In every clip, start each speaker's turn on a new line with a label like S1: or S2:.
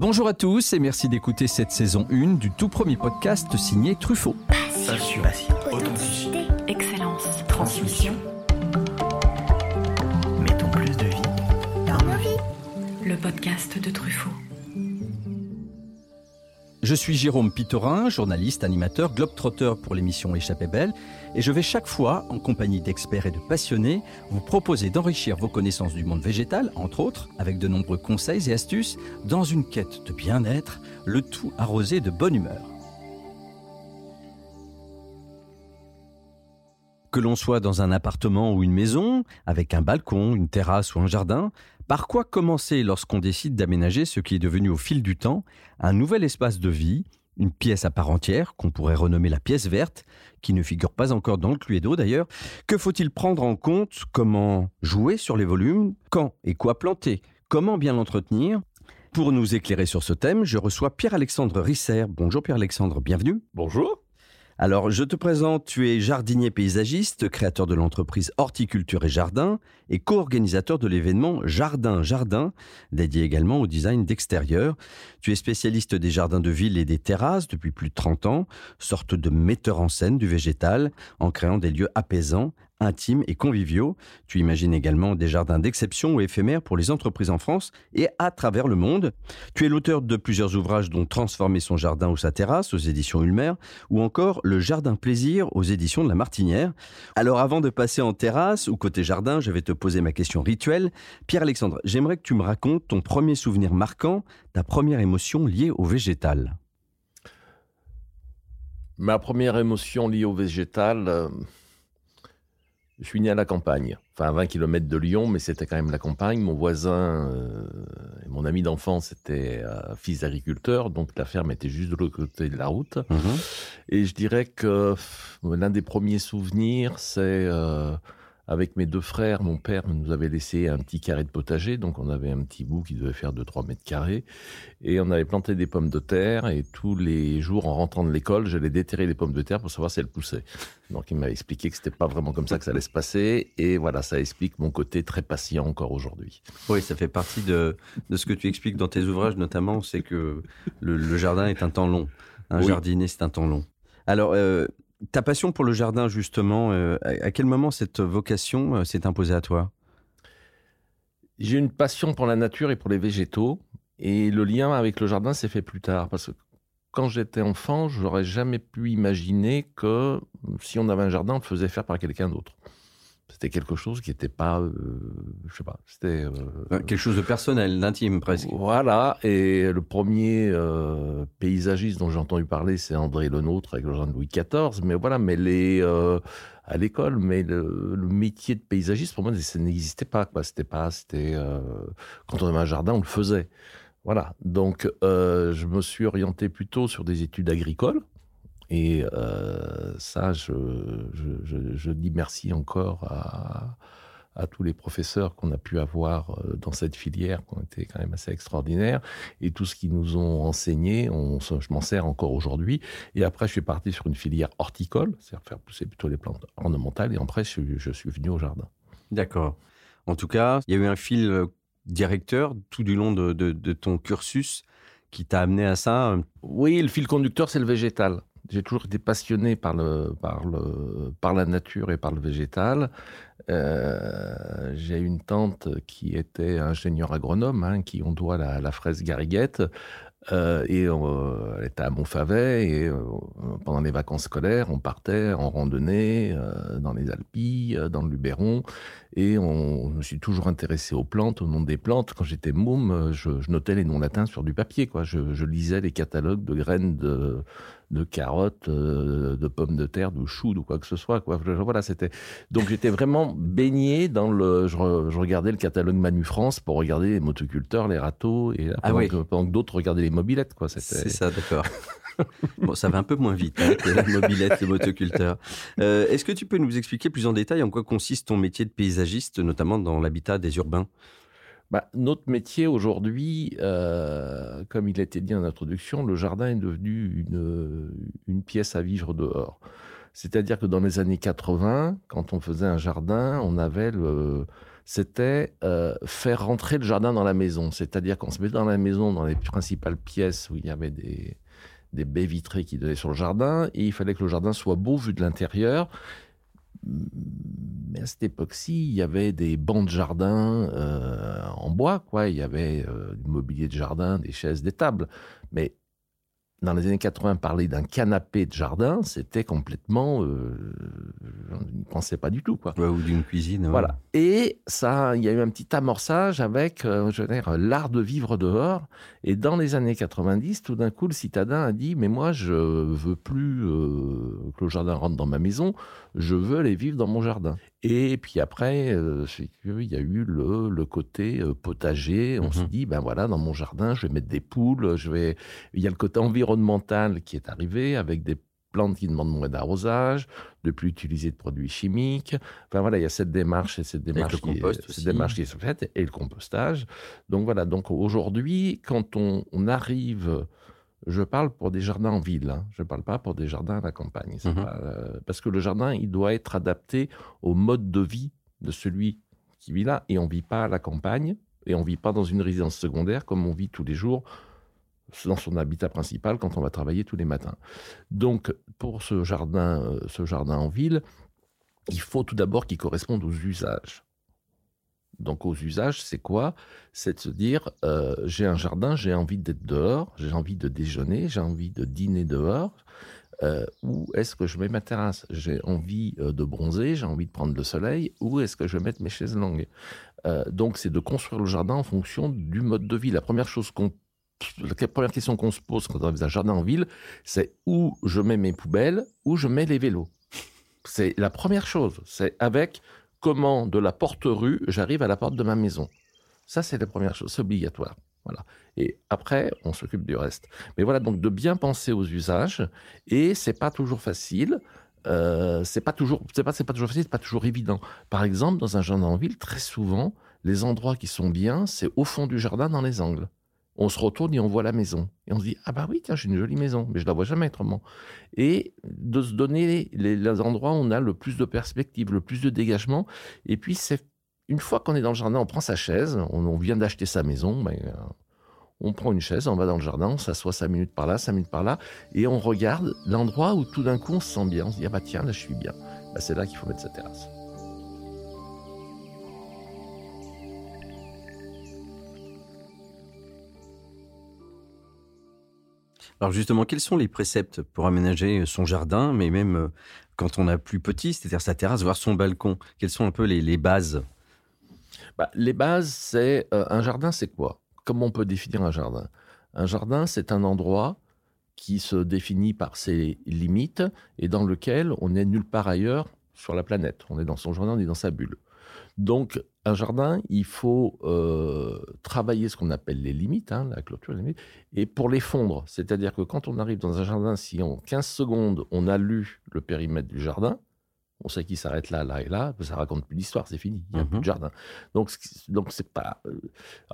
S1: Bonjour à tous et merci d'écouter cette saison 1 du tout premier podcast signé Truffaut.
S2: Passion, authenticité, excellence, transmission. Mettons plus de vie dans nos vies. Le podcast de Truffaut.
S1: Je suis Jérôme Pitorin, journaliste, animateur, globetrotter pour l'émission Échappée Belle, et je vais chaque fois, en compagnie d'experts et de passionnés, vous proposer d'enrichir vos connaissances du monde végétal, entre autres, avec de nombreux conseils et astuces, dans une quête de bien-être, le tout arrosé de bonne humeur. Que l'on soit dans un appartement ou une maison, avec un balcon, une terrasse ou un jardin, par quoi commencer lorsqu'on décide d'aménager ce qui est devenu au fil du temps un nouvel espace de vie, une pièce à part entière, qu'on pourrait renommer la pièce verte, qui ne figure pas encore dans le Cluedo d'ailleurs. Que faut-il prendre en compte? Comment jouer sur les volumes? Quand et quoi planter? Comment bien l'entretenir? Pour nous éclairer sur ce thème, je reçois Pierre-Alexandre Risser. Bonjour Pierre-Alexandre, bienvenue.
S3: Bonjour.
S1: Alors, je te présente, tu es jardinier paysagiste, créateur de l'entreprise Horticulture et Jardin et co-organisateur de l'événement Jardin Jardin, dédié également au design d'extérieur. Tu es spécialiste des jardins de ville et des terrasses depuis plus de 30 ans, sorte de metteur en scène du végétal, en créant des lieux apaisants, intimes et conviviaux. Tu imagines également des jardins d'exception ou éphémères pour les entreprises en France et à travers le monde. Tu es l'auteur de plusieurs ouvrages dont Transformer son jardin ou sa terrasse aux éditions Ulmer ou encore Le Jardin Plaisir aux éditions de La Martinière. Alors avant de passer en terrasse ou côté jardin, je vais te poser ma question rituelle. Pierre-Alexandre, j'aimerais que tu me racontes ton premier souvenir marquant, ta première émotion liée au végétal.
S3: Ma première émotion liée au végétal, euh, je suis né à la campagne, enfin à 20 km de Lyon, mais c'était quand même la campagne. Mon voisin euh, et mon ami d'enfance était euh, fils d'agriculteur, donc la ferme était juste de l'autre côté de la route.
S1: Mhm.
S3: Et je dirais que l'un des premiers souvenirs, c'est euh, avec mes deux frères, mon père nous avait laissé un petit carré de potager, donc on avait un petit bout qui devait faire 2-3 mètres carrés, et on avait planté des pommes de terre, et tous les jours en rentrant de l'école, j'allais déterrer les pommes de terre pour savoir si elles poussaient. Donc il m'a expliqué que c'était pas vraiment comme ça que ça allait se passer, et voilà, ça explique mon côté très patient encore aujourd'hui.
S1: Oui, ça fait partie de, de ce que tu expliques dans tes ouvrages, notamment, c'est que le, le jardin est un temps long. Un
S3: Oui.
S1: jardinier, c'est un temps long. Alors, euh, ta passion pour le jardin, justement, euh, à quel moment cette vocation euh, s'est imposée à toi?
S3: J'ai une passion pour la nature et pour les végétaux, et le lien avec le jardin s'est fait plus tard, parce que quand j'étais enfant, j'aurais jamais pu imaginer que si on avait un jardin, on le faisait faire par quelqu'un d'autre. C'était quelque chose qui n'était pas, euh, je sais pas, c'était. euh,
S1: Euh, Quelque chose de personnel, d'intime presque.
S3: Voilà, et le premier euh, paysagiste dont j'ai entendu parler, c'est André Lenôtre avec le de Louis XIV. Mais voilà, mais les à l'école, mais le, le métier de paysagiste pour moi, ça n'existait pas. Quoi. C'était pas, c'était quand on avait un jardin, on le faisait. Voilà, donc je me suis orienté plutôt sur des études agricoles. Et euh, ça, je, je, je, je dis merci encore à, à tous les professeurs qu'on a pu avoir euh, dans cette filière, qui ont été quand même assez extraordinaires, et tout ce qu'ils nous ont enseigné, on, je m'en sers encore aujourd'hui. Et après, je suis parti sur une filière horticole, c'est-à-dire faire pousser plutôt les plantes ornementales, et après, je, suis- venu au jardin.
S1: D'accord. En tout cas, il y a eu un fil euh, directeur tout du long de, de- de ton cursus qui t'a amené à ça.
S3: Oui, le fil conducteur, c'est le végétal. J'ai toujours été passionné par, le, par, le, par la nature et par le végétal. Euh, J'ai une tante qui était ingénieure agronome, hein, qui on doit la, fraise Garriguette. Euh, et elle était à Montfavet et euh, pendant les vacances scolaires, on partait en randonnée dans les Alpilles, dans le Luberon et on, je me suis toujours intéressé aux plantes, au nom des plantes. Quand j'étais môme, je, notais les noms latins sur du papier. Je, je lisais les catalogues de graines de, de carottes, euh, de pommes de terre, de choux, ou quoi que ce soit. Quoi. Je- voilà, c'était. Donc j'étais vraiment baigné dans le. Je, re- je regardais le catalogue Manu France pour regarder les motoculteurs, les râteaux, et
S1: Ah
S3: pendant,
S1: oui.
S3: que, pendant que d'autres regardaient les mobilettes. Quoi. C'était-
S1: C'est ça, d'accord. bon, ça va un peu moins vite hein, que la mobilette, le motoculteur. Euh, Est-ce que tu peux nous expliquer plus en détail en quoi consiste ton métier de paysagiste, notamment dans l'habitat des urbains?
S3: Bah, notre métier aujourd'hui, euh, comme il a été dit en introduction, le jardin est devenu une, une pièce à vivre dehors. C'est-à-dire que dans les années 80, quand on faisait un jardin, on avait le, c'était euh, faire rentrer le jardin dans la maison. C'est-à-dire qu'on se met dans la maison, dans les principales pièces où il y avait des baies vitrées qui donnaient sur le jardin, et il fallait que le jardin soit beau vu de l'intérieur. Mais à cette époque-ci, il y avait des bancs de jardin euh, en bois, quoi. Il y avait euh, du mobilier de jardin, des chaises, des tables. Mais dans les années 80, parler d'un canapé de jardin, c'était complètement. Euh, on n'y pensait pas du tout. Quoi.
S1: ou d'une cuisine.
S3: Voilà. Et ça, il y a eu un petit amorçage avec euh, je veux dire, l'art de vivre dehors. Et dans les années 90, tout d'un coup, le citadin a dit Mais moi, je veux plus que le jardin rentre dans ma maison, je veux aller vivre dans mon jardin. Et puis après, euh, il y a eu le, le côté euh, potager. On s'est mhm. dit, ben voilà, dans mon jardin, je vais mettre des poules. Je vais... Il y a le côté environnemental qui est arrivé avec des plantes qui demandent moins d'arrosage, de plus utiliser de produits chimiques. Enfin voilà, il y a cette démarche et cette démarche, qui, cette démarche qui est faite et le compostage. Donc voilà, donc aujourd'hui, quand on, on arrive je parle pour des jardins en ville, hein. je ne parle pas pour des jardins à la campagne. Mhm. Euh, parce que le jardin, il doit être adapté au mode de vie de celui qui vit là. Et on ne vit pas à la campagne, et on ne vit pas dans une résidence secondaire comme on vit tous les jours dans son habitat principal quand on va travailler tous les matins. Donc, pour ce jardin, euh, ce jardin en ville, il faut tout d'abord qu'il corresponde aux usages. Donc aux usages, c'est quoi? C'est de se dire, euh, j'ai un jardin, j'ai envie d'être dehors, j'ai envie de déjeuner, j'ai envie de dîner dehors. Euh, où est-ce que je mets ma terrasse? J'ai envie euh, de bronzer, j'ai envie de prendre le soleil, où est-ce que je vais mettre mes chaises longues? Donc c'est de construire le jardin en fonction du mode de vie. La première chose qu'on la première question qu'on se pose quand on a un jardin en ville, c'est où je mets mes poubelles, où je mets les vélos? C'est la première chose. C'est avec comment de la porte-rue j'arrive à la porte de ma maison. Ça, c'est la première chose, c'est obligatoire. Voilà. Et après, on s'occupe du reste. Mais voilà, donc de bien penser aux usages. Et c'est pas toujours facile. Euh, c'est pas toujours, c'est pas, c'est pas toujours facile, c'est pas toujours évident. Par exemple, dans un jardin en ville, très souvent, les endroits qui sont bien, c'est au fond du jardin, dans les angles on se retourne et on voit la maison. Et on se dit, ah bah oui, tiens, j'ai une jolie maison, mais je la vois jamais autrement. Et de se donner les, endroits où on a le plus de perspective, le plus de dégagement. Et puis, c'est une fois qu'on est dans le jardin, on prend sa chaise, on, vient d'acheter sa maison, ben, on prend une chaise, on va dans le jardin, on s'assoit cinq minutes par là, cinq minutes par là, et on regarde l'endroit où tout d'un coup on se sent bien. On se dit, ah bah tiens, là je suis bien. Bah, c'est là qu'il faut mettre sa terrasse.
S1: Alors justement, quels sont les préceptes pour aménager son jardin, mais même euh, quand on a plus petit, c'est-à-dire sa terrasse, voire son balcon? Quelles sont un peu les, bases?
S3: Bah, Les bases, c'est euh, un jardin, c'est quoi? Comment on peut définir un jardin? Un jardin, c'est un endroit qui se définit par ses limites et dans lequel on n'est nulle part ailleurs sur la planète. On est dans son jardin, on est dans sa bulle. Donc, un jardin, il faut euh, travailler ce qu'on appelle les limites, hein, la clôture, les limites, et pour les fondre. C'est-à-dire que quand on arrive dans un jardin, si en 15 secondes, on a lu le périmètre du jardin, on sait qu'il s'arrête là, là et là, ça raconte plus d'histoire, c'est fini, il n'y a plus de mhm. jardin. Donc, donc c'est pas, euh,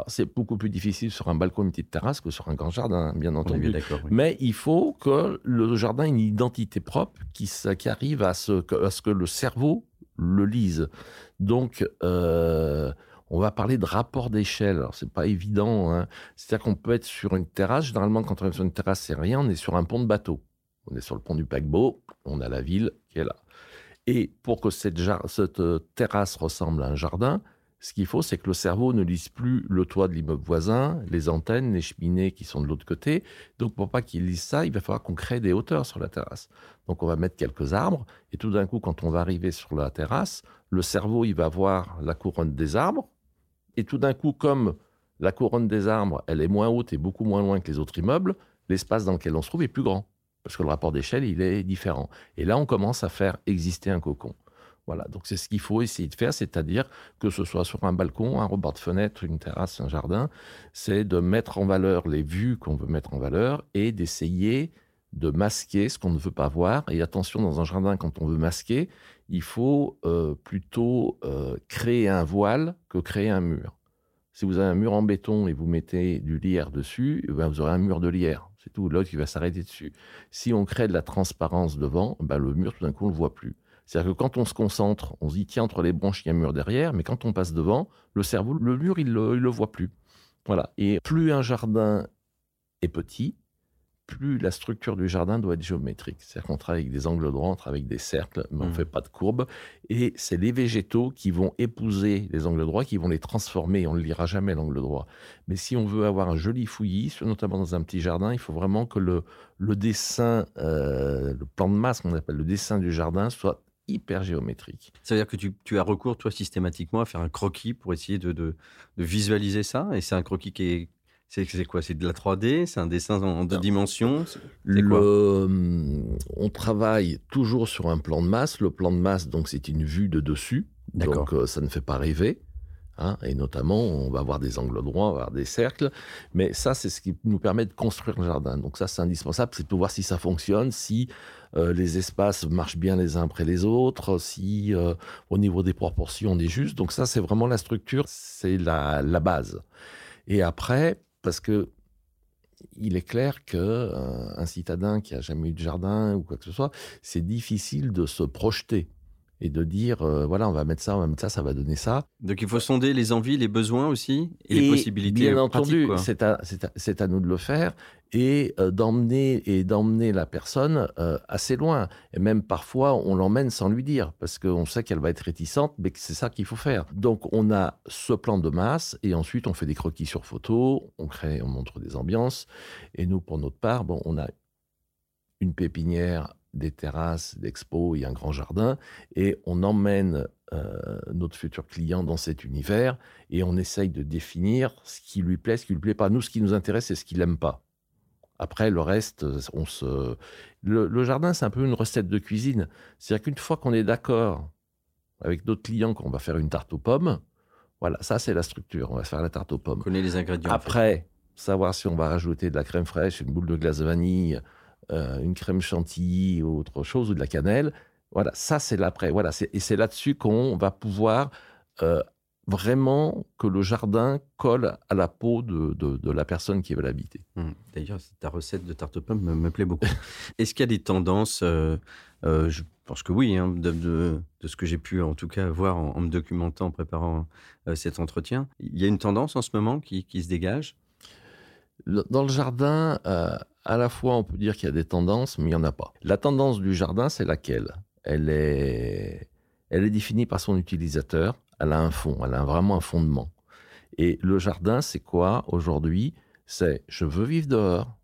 S3: c'est beaucoup plus difficile sur un balcon, une petite terrasse que sur un grand jardin, bien entendu. Mais il faut que le jardin ait une identité propre qui, qui arrive à ce, à ce que le cerveau le lise. Donc, euh, on va parler de rapport d'échelle. Alors, c'est pas évident. Hein. C'est-à-dire qu'on peut être sur une terrasse. Généralement, quand on est sur une terrasse, c'est rien. On est sur un pont de bateau. On est sur le pont du paquebot. On a la ville qui est là. Et pour que cette, cette euh, terrasse ressemble à un jardin, ce qu'il faut, c'est que le cerveau ne lise plus le toit de l'immeuble voisin, les antennes, les cheminées qui sont de l'autre côté. Donc, pour pas qu'il lise ça, il va falloir qu'on crée des hauteurs sur la terrasse. Donc, on va mettre quelques arbres. Et tout d'un coup, quand on va arriver sur la terrasse, le cerveau, il va voir la couronne des arbres. Et tout d'un coup, comme la couronne des arbres, elle est moins haute et beaucoup moins loin que les autres immeubles, l'espace dans lequel on se trouve est plus grand. Parce que le rapport d'échelle, il est différent. Et là, on commence à faire exister un cocon. Voilà, donc c'est ce qu'il faut essayer de faire, c'est-à-dire que ce soit sur un balcon, un rebord de fenêtre, une terrasse, un jardin, c'est de mettre en valeur les vues qu'on veut mettre en valeur et d'essayer de masquer ce qu'on ne veut pas voir. Et attention, dans un jardin, quand on veut masquer, il faut euh, plutôt euh, créer un voile que créer un mur. Si vous avez un mur en béton et vous mettez du lierre dessus, eh ben, vous aurez un mur de lierre. C'est tout, l'autre qui va s'arrêter dessus. Si on crée de la transparence devant, ben le mur, tout d'un coup, on ne le voit plus. C'est-à-dire que quand on se concentre, on se dit, tiens, entre les branches, il y a un mur derrière, mais quand on passe devant, le cerveau, le mur, il ne le, voit plus. Voilà. Et plus un jardin est petit, plus la structure du jardin doit être géométrique. C'est-à-dire qu'on travaille avec des angles droits, on travaille avec des cercles, mais on ne mmh. fait pas de courbes. Et c'est les végétaux qui vont épouser les angles droits, qui vont les transformer. On ne lira jamais l'angle droit. Mais si on veut avoir un joli fouillis, notamment dans un petit jardin, il faut vraiment que le, le dessin, euh, le plan de masse qu'on appelle le dessin du jardin, soit hyper géométrique.
S1: Ça veut dire que tu, as recours, toi, systématiquement à faire un croquis pour essayer de, de visualiser ça Et c'est un croquis qui est, c'est quoi? C'est de la 3D C'est un dessin en deux dimensions?
S3: Hum, On travaille toujours sur un plan de masse. Le plan de masse, donc, c'est une vue de dessus. Donc, euh, ça ne fait pas rêver. Hein. et notamment, on va avoir des angles droits, on va avoir des cercles. Mais ça, c'est ce qui nous permet de construire le jardin. Donc ça, c'est indispensable. C'est de voir si ça fonctionne, si euh, les espaces marchent bien les uns après les autres, si euh, au niveau des proportions, on est juste. Donc ça, c'est vraiment la structure, c'est la, base. Et après, parce que il est clair que euh, un citadin qui a jamais eu de jardin ou quoi que ce soit, c'est difficile de se projeter et de dire euh, voilà on va mettre ça on va mettre ça ça va donner ça.
S1: Donc il faut sonder les envies les besoins aussi et, les possibilités
S3: bien entendu c'est à, à, nous de le faire et euh, d'emmener et d'emmener la personne euh, assez loin. Et même parfois on l'emmène sans lui dire parce qu'on sait qu'elle va être réticente mais que c'est ça qu'il faut faire. Donc on a ce plan de masse et ensuite on fait des croquis sur photo on crée on montre des ambiances. Et nous pour notre part bon on a une pépinière des terrasses d'expo et un grand jardin, et on emmène euh, notre futur client dans cet univers, et on essaye de définir ce qui lui plaît, ce qui lui plaît pas. Nous, ce qui nous intéresse, c'est ce qu'il n'aime pas. Après, le reste, on se... Le, jardin, c'est un peu une recette de cuisine. C'est-à-dire qu'une fois qu'on est d'accord avec d'autres clients qu'on va faire une tarte aux pommes, voilà, ça c'est la structure. On va faire la tarte aux pommes. On
S1: connaît les ingrédients.
S3: Après, savoir si on va rajouter de la crème fraîche, une boule de glace de vanille, euh, une crème chantilly ou autre chose, ou de la cannelle. Voilà, ça c'est l'après. Voilà, et c'est là-dessus qu'on va pouvoir euh, vraiment que le jardin colle à la peau de, la personne qui va l'habiter.
S1: Hum. D'ailleurs, ta recette de tarte aux pommes me, plaît beaucoup. Est-ce qu'il y a des tendances euh, Je pense que oui, hein, de, ce que j'ai pu en tout cas voir en, me documentant, en préparant cet entretien. Il y a une tendance en ce moment qui, qui se dégage?
S3: Dans le jardin, à la fois, on peut dire qu'il y a des tendances, mais il n'y en a pas. La tendance du jardin, c'est laquelle? Elle est, elle est définie par son utilisateur. Elle a un fond, elle a vraiment un fondement. Et le jardin, c'est quoi aujourd'hui? C'est je veux vivre dehors,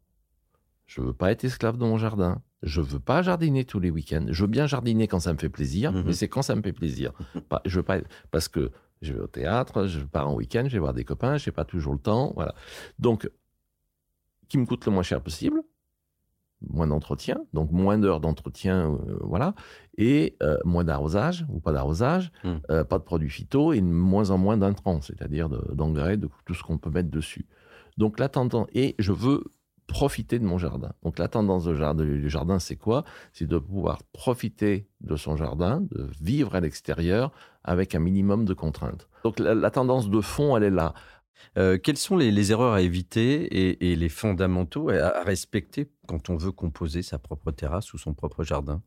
S3: je veux pas être esclave de mon jardin, je veux pas jardiner tous les week-ends. Je veux bien jardiner quand ça me fait plaisir, mhm. mais c'est quand ça me fait plaisir. je veux pas parce que je vais au théâtre, je pars en week-end, je vais voir des copains, je n'ai pas toujours le temps, voilà. Donc qui me coûte le moins cher possible, moins d'entretien, donc moins d'heures d'entretien, euh, voilà, et euh, moins d'arrosage ou pas d'arrosage, hmm. euh, pas de produits phyto et moins en moins d'intrants, c'est-à-dire d'engrais, de, tout ce qu'on peut mettre dessus. Donc la tendance, et je veux profiter de mon jardin. Donc la tendance du jardin, jardin c'est quoi? C'est de pouvoir profiter de son jardin, de vivre à l'extérieur avec un minimum de contraintes. Donc la tendance de fond, elle est là.
S1: Euh, quelles sont les, erreurs à éviter et, les fondamentaux à, respecter quand on veut composer sa propre terrasse ou son propre jardin?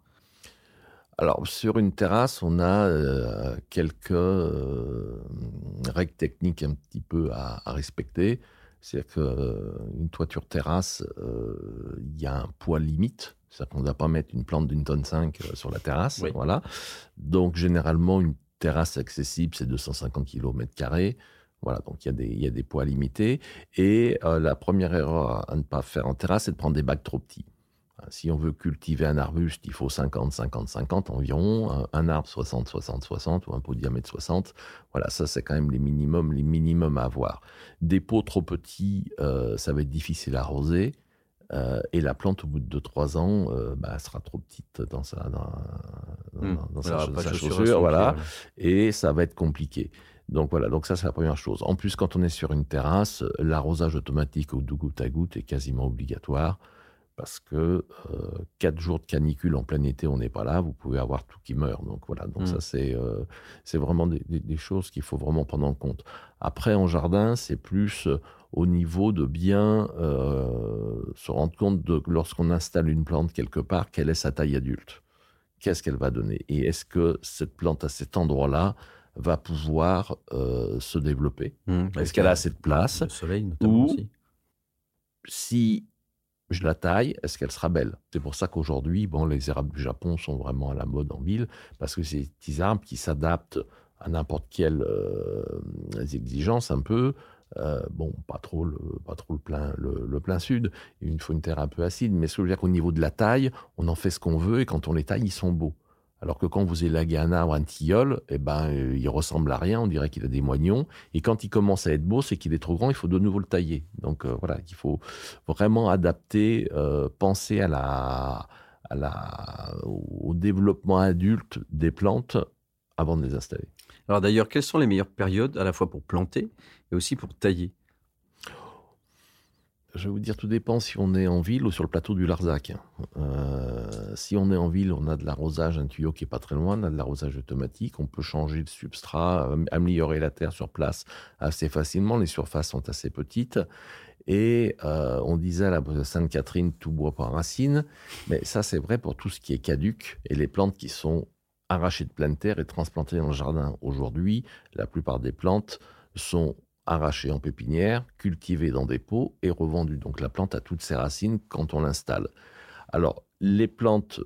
S3: Alors, sur une terrasse, on a euh, quelques euh, règles techniques un petit peu à, respecter. C'est-à-dire qu'une toiture terrasse, il y a un poids limite. C'est-à-dire qu'on ne doit pas mettre une plante d'une tonne 5 sur la terrasse. Voilà. Donc, généralement, une terrasse accessible, c'est 250 km voilà, donc il y, a des, il y a des poids limités. Et euh, la première erreur à ne pas faire en terrasse, c'est de prendre des bacs trop petits. Si on veut cultiver un arbuste, il faut 50, 50, 50 environ. Un, arbre 60, 60, 60 ou un pot de diamètre 60. Voilà, ça c'est quand même les minimums, les minimums à avoir. Des pots trop petits, euh, ça va être difficile à arroser. Euh, et la plante, au bout de 2-3 ans, bah, sera trop petite dans sa, dans, mmh. dans, sa, chaussure. Voilà, et ça va être compliqué. Donc voilà, donc ça c'est la première chose. En plus, quand on est sur une terrasse, l'arrosage automatique au doux goutte à goutte est quasiment obligatoire parce que euh, quatre jours de canicule en plein été, on n'est pas là, vous pouvez avoir tout qui meurt. Donc voilà, donc ça mmh. euh, c'est vraiment des, choses qu'il faut vraiment prendre en compte. Après, en jardin, c'est plus euh, au niveau de bien se rendre compte de lorsqu'on installe une plante quelque part, quelle est sa taille adulte qu'est-ce qu'elle va donner? Et est-ce que cette plante à cet endroit-là va pouvoir euh, se développer
S1: Mmh,
S3: Est-ce qu'elle a assez de place
S1: Le soleil, notamment
S3: Ou-
S1: aussi.
S3: Si je la taille, est-ce qu'elle sera belle? C'est pour ça qu'aujourd'hui, bon, les érables du Japon sont vraiment à la mode en ville, parce que c'est des petits arbres qui s'adaptent à n'importe quelle euh, exigence un peu. Euh, bon, pas trop le, pas trop le plein, le, le plein sud. Il faut une terre un peu acide, mais ce que je veux dire qu'au niveau de la taille, on en fait ce qu'on veut et quand on les taille, ils sont beaux. Alors que quand vous élaguez un arbre, un tilleul, eh ben, euh, il ressemble à rien, on dirait qu'il a des moignons. Et quand il commence à être beau, c'est qu'il est trop grand, il faut de nouveau le tailler. Donc euh, voilà, il faut vraiment adapter, euh, penser à la, au développement adulte des plantes avant de les installer.
S1: Alors d'ailleurs, quelles sont les meilleures périodes à la fois pour planter et aussi pour tailler?
S3: Je vais vous dire, tout dépend si on est en ville ou sur le plateau du Larzac. Euh, si on est en ville, on a de l'arrosage, un tuyau qui est pas très loin, on a de l'arrosage automatique, on peut changer de substrat, améliorer la terre sur place assez facilement, les surfaces sont assez petites. Et euh, on disait à la Sainte-Catherine, tout bois par racine, mais ça c'est vrai pour tout ce qui est caduc et les plantes qui sont arrachées de pleine terre et transplantées dans le jardin. Aujourd'hui, la plupart des plantes sont arrachées en pépinière, cultivées dans des pots et revendues. Donc la plante a toutes ses racines quand on l'installe. Alors, les plantes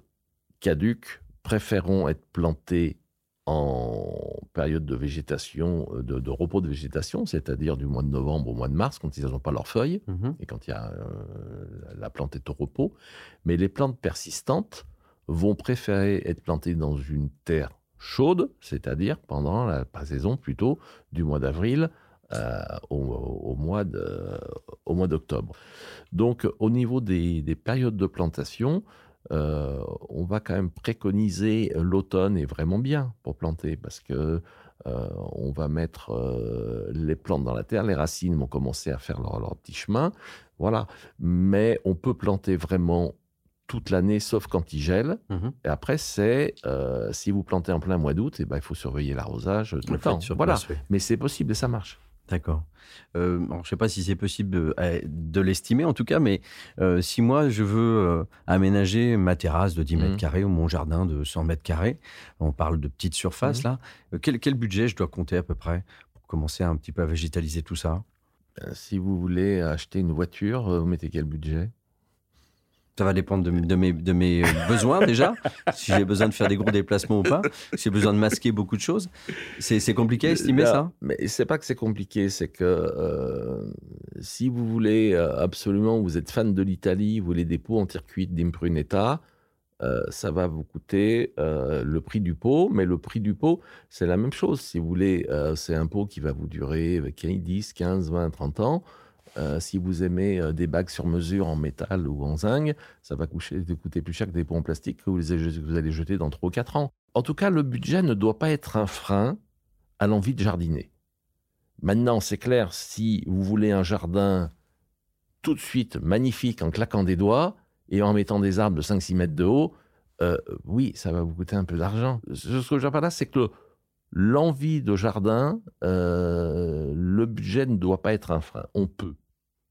S3: caduques préféreront être plantées en période de végétation, euh, de, de repos de végétation, c'est-à-dire du mois de novembre au mois de mars, quand ils n'ont pas leurs feuilles
S1: Mhm.
S3: et quand il y a, euh, la plante est au repos. Mais les plantes persistantes vont préférer être plantées dans une terre chaude, c'est-à-dire pendant la saison plutôt du mois d'avril euh, au, au mois de- au mois d'octobre. Donc au niveau des, des périodes de plantation, euh, on va quand même préconiser l'automne est vraiment bien pour planter parce que euh, on va mettre euh, les plantes dans la terre, les racines vont commencer à faire leur, leur petit chemin, voilà. Mais on peut planter vraiment toute l'année, sauf quand il gèle.
S1: Mhm.
S3: Et après, c'est si vous plantez en plein mois d'août, eh ben, il faut surveiller l'arrosage tout
S1: Le
S3: le temps. Voilà.
S1: place, oui.
S3: Mais c'est possible et ça marche.
S1: D'accord. Euh, alors, je ne sais pas si c'est possible de, de l'estimer en tout cas, mais euh, si moi je veux euh, aménager ma terrasse de 10 mètres
S3: Mhm.
S1: carrés ou mon jardin de 100 mètres carrés, on parle de petites surfaces
S3: Mhm.
S1: là, quel, quel budget je dois compter à peu près pour commencer un petit peu à végétaliser tout ça?
S3: Si vous voulez acheter une voiture, vous mettez quel budget?
S1: Ça va dépendre de, de mes, de mes euh, besoins déjà, si j'ai besoin de faire des gros déplacements ou pas, si j'ai besoin de masquer beaucoup de choses. C'est compliqué à estimer
S3: Là,
S1: ça?
S3: Mais c'est pas que c'est compliqué, c'est que euh, si vous voulez euh, absolument, vous êtes fan de l'Italie, vous voulez des pots en circuit d'impruneta, euh, ça va vous coûter euh, le prix du pot, mais le prix du pot, c'est la même chose. Si vous voulez, c'est un pot qui va vous durer 10, 15, 20, 30 ans. Euh, si vous aimez euh, des bagues sur mesure en métal ou en zinc, ça va coucher- coûter plus cher que des pots en plastique que vous, que vous allez jeter dans 3 ou 4 ans. En tout cas, le budget ne doit pas être un frein à l'envie de jardiner. Maintenant, c'est clair, si vous voulez un jardin tout de suite magnifique en claquant des doigts et en mettant des arbres de 5-6 mètres de haut, euh, oui, ça va vous coûter un peu d'argent. Ce que je veux par là, c'est que l'envie de jardin, euh, le budget ne doit pas être un frein. On peut.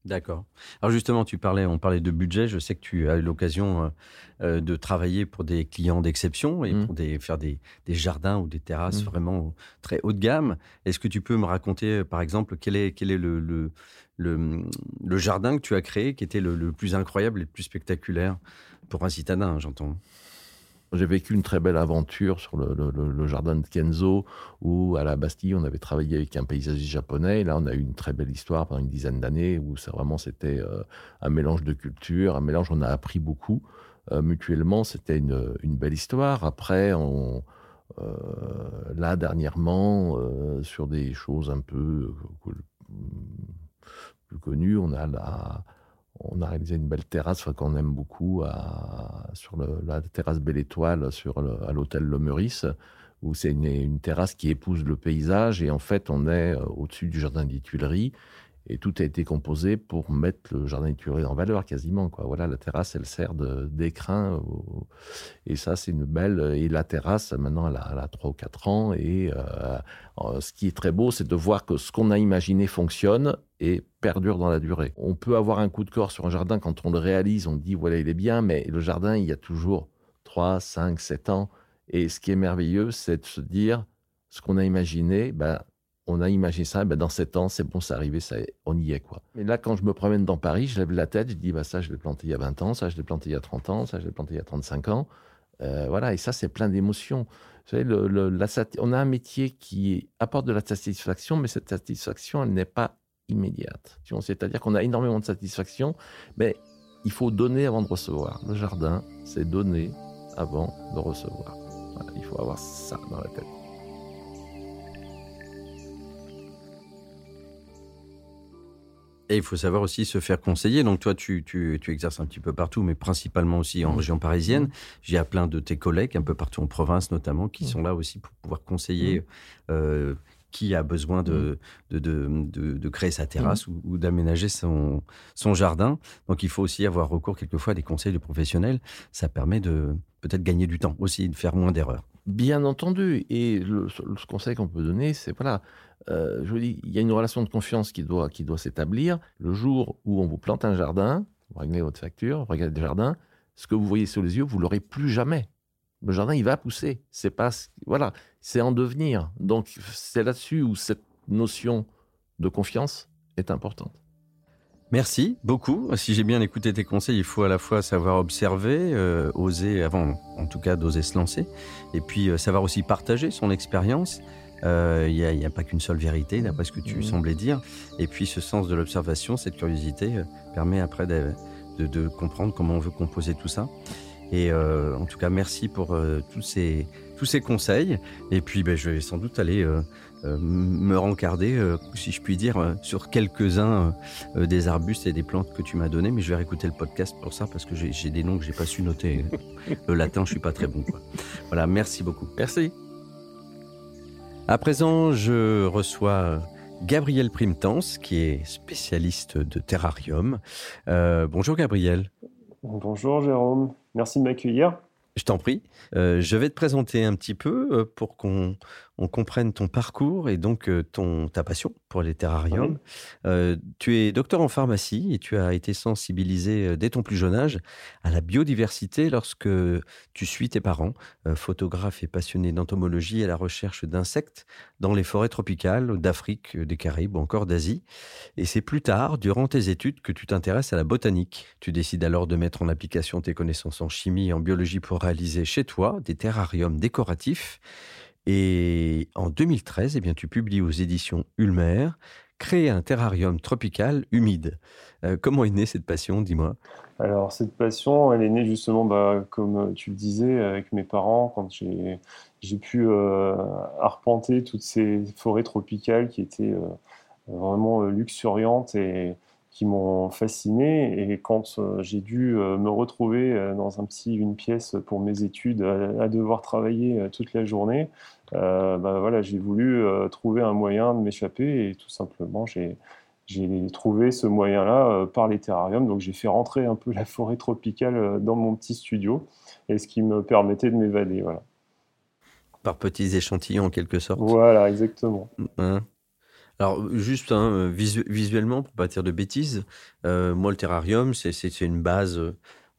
S1: D'accord. Alors justement, tu parlais, on parlait de budget. Je sais que tu as eu l'occasion euh, euh, de travailler pour des clients d'exception et
S3: Mm.
S1: pour des, faire des, des jardins ou des terrasses
S3: Mm.
S1: vraiment très haut de gamme. Est-ce que tu peux me raconter, par exemple, quel est, quel est le, le, le, le jardin que tu as créé qui était le, le plus incroyable et le plus spectaculaire? Pour un citadin, j'entends
S3: J'ai vécu une très belle aventure sur le, jardin de Kenzo, où à la Bastille, on avait travaillé avec un paysagiste japonais. Là, on a eu une très belle histoire pendant une dizaine d'années, où ça vraiment c'était euh, un mélange de cultures, un mélange, on a appris beaucoup. Euh, mutuellement, c'était une, belle histoire. Après, euh, là, dernièrement, sur des choses un peu euh, plus connues, on a la, on a réalisé une belle terrasse qu'on aime beaucoup à- sur la terrasse Belle Étoile à l'hôtel Le Meurice, où c'est une, une terrasse qui épouse le paysage. Et en fait on est euh, au-dessus du jardin des Tuileries et tout a été composé pour mettre le jardin Tuileries en valeur quasiment. Voilà, la terrasse elle sert d'écrin et ça c'est une belle... Et la terrasse maintenant elle a, elle a 3 ou 4 ans et euh, euh, ce qui est très beau c'est de voir que ce qu'on a imaginé fonctionne et perdure dans la durée. On peut avoir un coup de corps sur un jardin quand on le réalise, on dit voilà il est bien, mais le jardin il y a toujours 3, 5, 7 ans. Et ce qui est merveilleux, c'est de se dire, ce qu'on a imaginé, ben, on a imaginé ça, ben, dans 7 ans, c'est bon, c'est arrivé, ça, on y est. quoi. Mais là, quand je me promène dans Paris, je lève la tête, je dis, bah, ça, je l'ai planté il y a 20 ans, ça, je l'ai planté il y a 30 ans, ça, je l'ai planté il y a 35 ans. Euh, voilà, et ça, c'est plein d'émotions. Vous savez, le, on a un métier qui apporte de la satisfaction, mais cette satisfaction, elle n'est pas immédiate. C'est-à-dire qu'on a énormément de satisfaction, mais il faut donner avant de recevoir. Le jardin, c'est donner avant de recevoir. il faut avoir ça dans la tête.
S1: Et il faut savoir aussi se faire conseiller. Donc toi, tu, tu, tu exerces un petit peu partout, mais principalement aussi en mmh. région parisienne. J'ai plein de tes collègues, un peu partout en province notamment, qui mmh. sont là aussi pour pouvoir conseiller euh, qui a besoin de, de, de, de créer sa terrasse ou, d'aménager son, son jardin. Donc il faut aussi avoir recours quelquefois à des conseils de professionnels. Ça permet de peut-être gagner du temps aussi, de faire moins d'erreurs.
S3: Bien entendu. Et le, conseil qu'on peut donner, c'est voilà, euh, je vous dis, il y a une relation de confiance qui doit, qui doit s'établir. Le jour où on vous plante un jardin, vous réglez votre facture, vous regardez le jardin, ce que vous voyez sous les yeux, vous l'aurez plus jamais. Le jardin, il va pousser. C'est pas, voilà, c'est en devenir. Donc, c'est là-dessus où cette notion de confiance est importante.
S1: Merci beaucoup. Si j'ai bien écouté tes conseils, il faut à la fois savoir observer, euh, oser, avant en tout cas d'oser se lancer, et puis euh, savoir aussi partager son expérience. Euh, il n'y a, pas qu'une seule vérité, d'après ce que tu mmh. semblais dire. Et puis ce sens de l'observation, cette curiosité, permet après de, de, comprendre comment on veut composer tout ça. Et en tout cas, merci pour tous, ces, tous ces conseils. Et puis, ben, je vais sans doute aller euh, me rencarder, euh, si je puis dire, euh, sur quelques-uns des arbustes et des plantes que tu m'as donné. Mais je vais réécouter le podcast pour ça parce que j'ai des noms que j'ai pas su noter. le latin, je suis pas très bon. Voilà, merci beaucoup.
S3: Merci.
S1: À présent, je reçois Gabriel Primtens, qui est spécialiste de terrarium. bonjour Gabriel.
S4: Bonjour Jérôme, merci de m'accueillir.
S1: Je t'en prie. je vais te présenter un petit peu pour qu'on on comprenne ton parcours et donc euh, ton, ta passion pour les terrariums. Euh, tu es docteur en pharmacie et tu as été sensibilisé euh, dès ton plus jeune âge à la biodiversité lorsque tu suis tes parents, photographes et passionnés d'entomologie et à la recherche d'insectes dans les forêts tropicales d'Afrique, des Caraïbes ou encore d'Asie. Et c'est plus tard, durant tes études, que tu t'intéresses à la botanique. Tu décides alors de mettre en application tes connaissances en chimie et en biologie pour réaliser chez toi des terrariums décoratifs et en 2013, eh bien, tu publies aux éditions Ulmer Créer un terrarium tropical humide. Euh, comment est née cette passion, dis-moi?
S4: Alors, cette passion, elle est née justement, bah, comme tu le disais, avec mes parents, quand j'ai pu euh, arpenter toutes ces forêts tropicales qui étaient euh, vraiment luxuriantes et qui m'ont fasciné. Et quand j'ai dû me retrouver dans un petit, une pièce pour mes études, à, devoir travailler toute la journée, bah, voilà, j'ai voulu trouver un moyen de m'échapper et tout simplement j'ai trouvé ce moyen-là par les terrariums. Donc j'ai fait rentrer un peu la forêt tropicale dans mon petit studio, et ce qui me permettait de m'évader. Voilà.
S1: Par petits échantillons en quelque sorte.
S4: Voilà, exactement.
S1: Hein alors, juste hein, visuellement, pour pas dire de bêtises, euh, moi, le terrarium, c'est une base,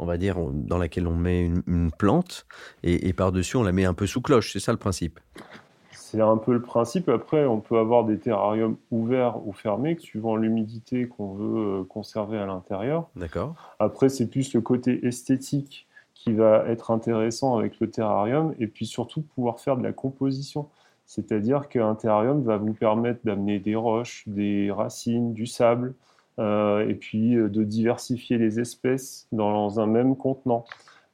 S1: on va dire, dans laquelle on met une, plante et, par-dessus, on la met un peu sous cloche. C'est ça le principe?
S4: C'est un peu le principe. Après, on peut avoir des terrariums ouverts ou fermés, suivant l'humidité qu'on veut euh, conserver à l'intérieur.
S1: D'accord.
S4: Après, c'est plus le côté esthétique qui va être intéressant avec le terrarium et puis surtout pouvoir faire de la composition. C'est-à-dire qu'un terrarium va vous permettre d'amener des roches, des racines, du sable, et puis euh, de diversifier les espèces dans un même contenant,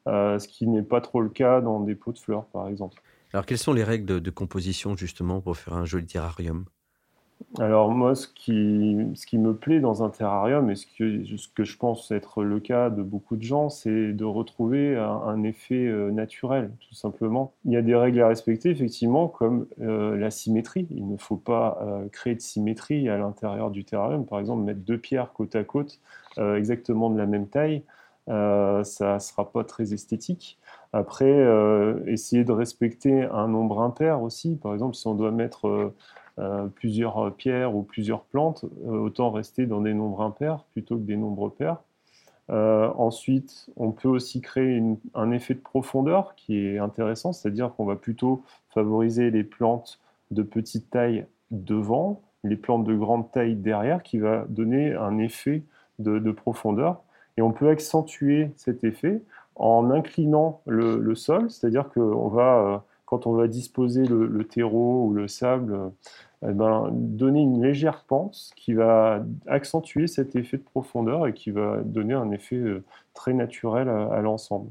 S4: euh, ce qui n'est pas trop le cas dans des pots de fleurs, par exemple.
S1: Alors, quelles sont les règles de composition justement pour faire un joli terrarium?
S4: Alors moi, ce qui, me plaît dans un terrarium, et ce que, je pense être le cas de beaucoup de gens, c'est de retrouver un, effet euh, naturel, tout simplement. Il y a des règles à respecter, effectivement, comme euh, la symétrie. Il ne faut pas euh, créer de symétrie à l'intérieur du terrarium. Par exemple, mettre deux pierres côte à côte, exactement de la même taille, ça ne sera pas très esthétique. Après, essayer de respecter un nombre impair aussi. Par exemple, si on doit mettre plusieurs pierres ou plusieurs plantes, euh, autant rester dans des nombres impairs plutôt que des nombres pairs. ensuite, on peut aussi créer un effet de profondeur qui est intéressant, c'est-à-dire qu'on va plutôt favoriser les plantes de petite taille devant, les plantes de grande taille derrière, qui va donner un effet de, profondeur. Et on peut accentuer cet effet en inclinant le, sol, c'est-à-dire que va, euh, quand on va disposer le, terreau ou le sable, eh ben, donner une légère pente qui va accentuer cet effet de profondeur et qui va donner un effet euh, très naturel à l'ensemble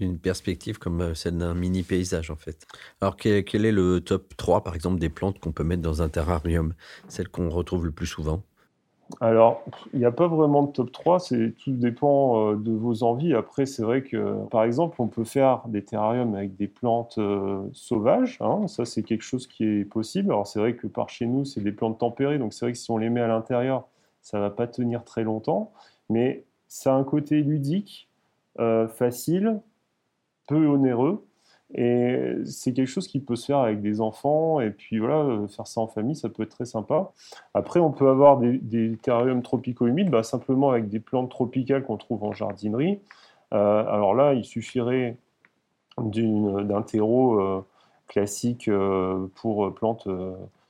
S1: une perspective comme euh, celle d'un mini paysage en fait. Alors quel, est le top 3 par exemple des plantes qu'on peut mettre dans un terrarium, celles qu'on retrouve le plus souvent?
S4: Alors, il n'y a pas vraiment de top 3, tout dépend euh, de vos envies. Après, c'est vrai que, par exemple, on peut faire des terrariums avec des plantes euh, sauvages. Hein. ça, c'est quelque chose qui est possible. Alors, c'est vrai que par chez nous, c'est des plantes tempérées. Donc, c'est vrai que si on les met à l'intérieur, ça ne va pas tenir très longtemps. Mais ça a un côté ludique, facile, peu onéreux. Et c'est quelque chose qui peut se faire avec des enfants, et puis voilà, euh, faire ça en famille, ça peut être très sympa. Après, on peut avoir des, terrariums tropicaux-humides, bah, simplement avec des plantes tropicales qu'on trouve en jardinerie. Euh, alors là, il suffirait d'un terreau euh, classique pour, plantes,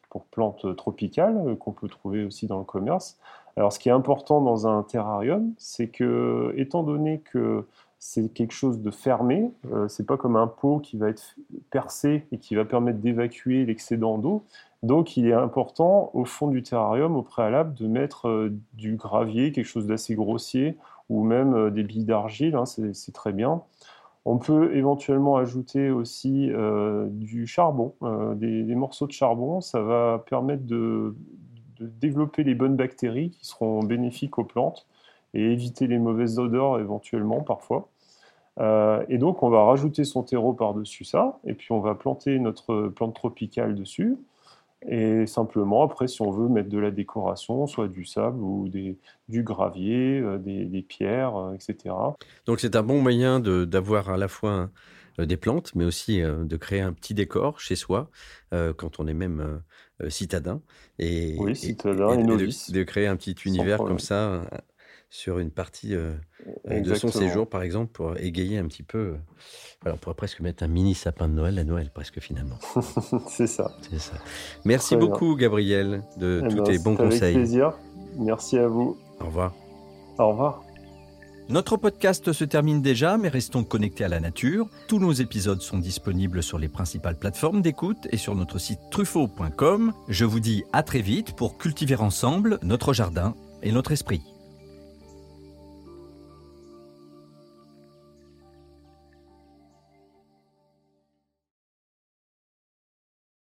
S4: pour plantes tropicales, qu'on peut trouver aussi dans le commerce. Alors, ce qui est important dans un terrarium, c'est que, étant donné que c'est quelque chose de fermé. Euh, c'est pas comme un pot qui va être percé et qui va permettre d'évacuer l'excédent d'eau. Donc, il est important au fond du terrarium, au préalable, de mettre euh, du gravier, quelque chose d'assez grossier, ou même euh, des billes d'argile. Hein, c'est très bien. On peut éventuellement ajouter aussi du charbon, des, morceaux de charbon. Ça va permettre de, de développer les bonnes bactéries qui seront bénéfiques aux plantes et éviter les mauvaises odeurs éventuellement parfois. Euh, et donc, on va rajouter son terreau par-dessus ça, et puis on va planter notre plante tropicale dessus. Et simplement, après, si on veut mettre de la décoration, soit du sable ou des, du gravier, euh, des, pierres, euh, etc.
S1: Donc, c'est un bon moyen d'avoir à la fois des plantes, mais aussi de créer un petit décor chez soi, quand on est même citadin.
S4: Et, oui, citadin et,
S1: et, de, créer un petit univers comme ça, sur une partie euh, euh, de son séjour, par exemple, pour égayer un petit peu. Euh, alors, on pourrait presque mettre un mini sapin de Noël à Noël, presque finalement.
S4: c'est ça.
S1: ça. Merci beaucoup, Gabriel, de eh tous ben, tes bons conseils. Avec
S4: plaisir. Merci à vous.
S1: Au revoir.
S4: Au revoir.
S5: Notre podcast se termine déjà, mais restons connectés à la nature. Tous nos épisodes sont disponibles sur les principales plateformes d'écoute et sur notre site truffaut.com. Je vous dis à très vite pour cultiver ensemble notre jardin et notre esprit.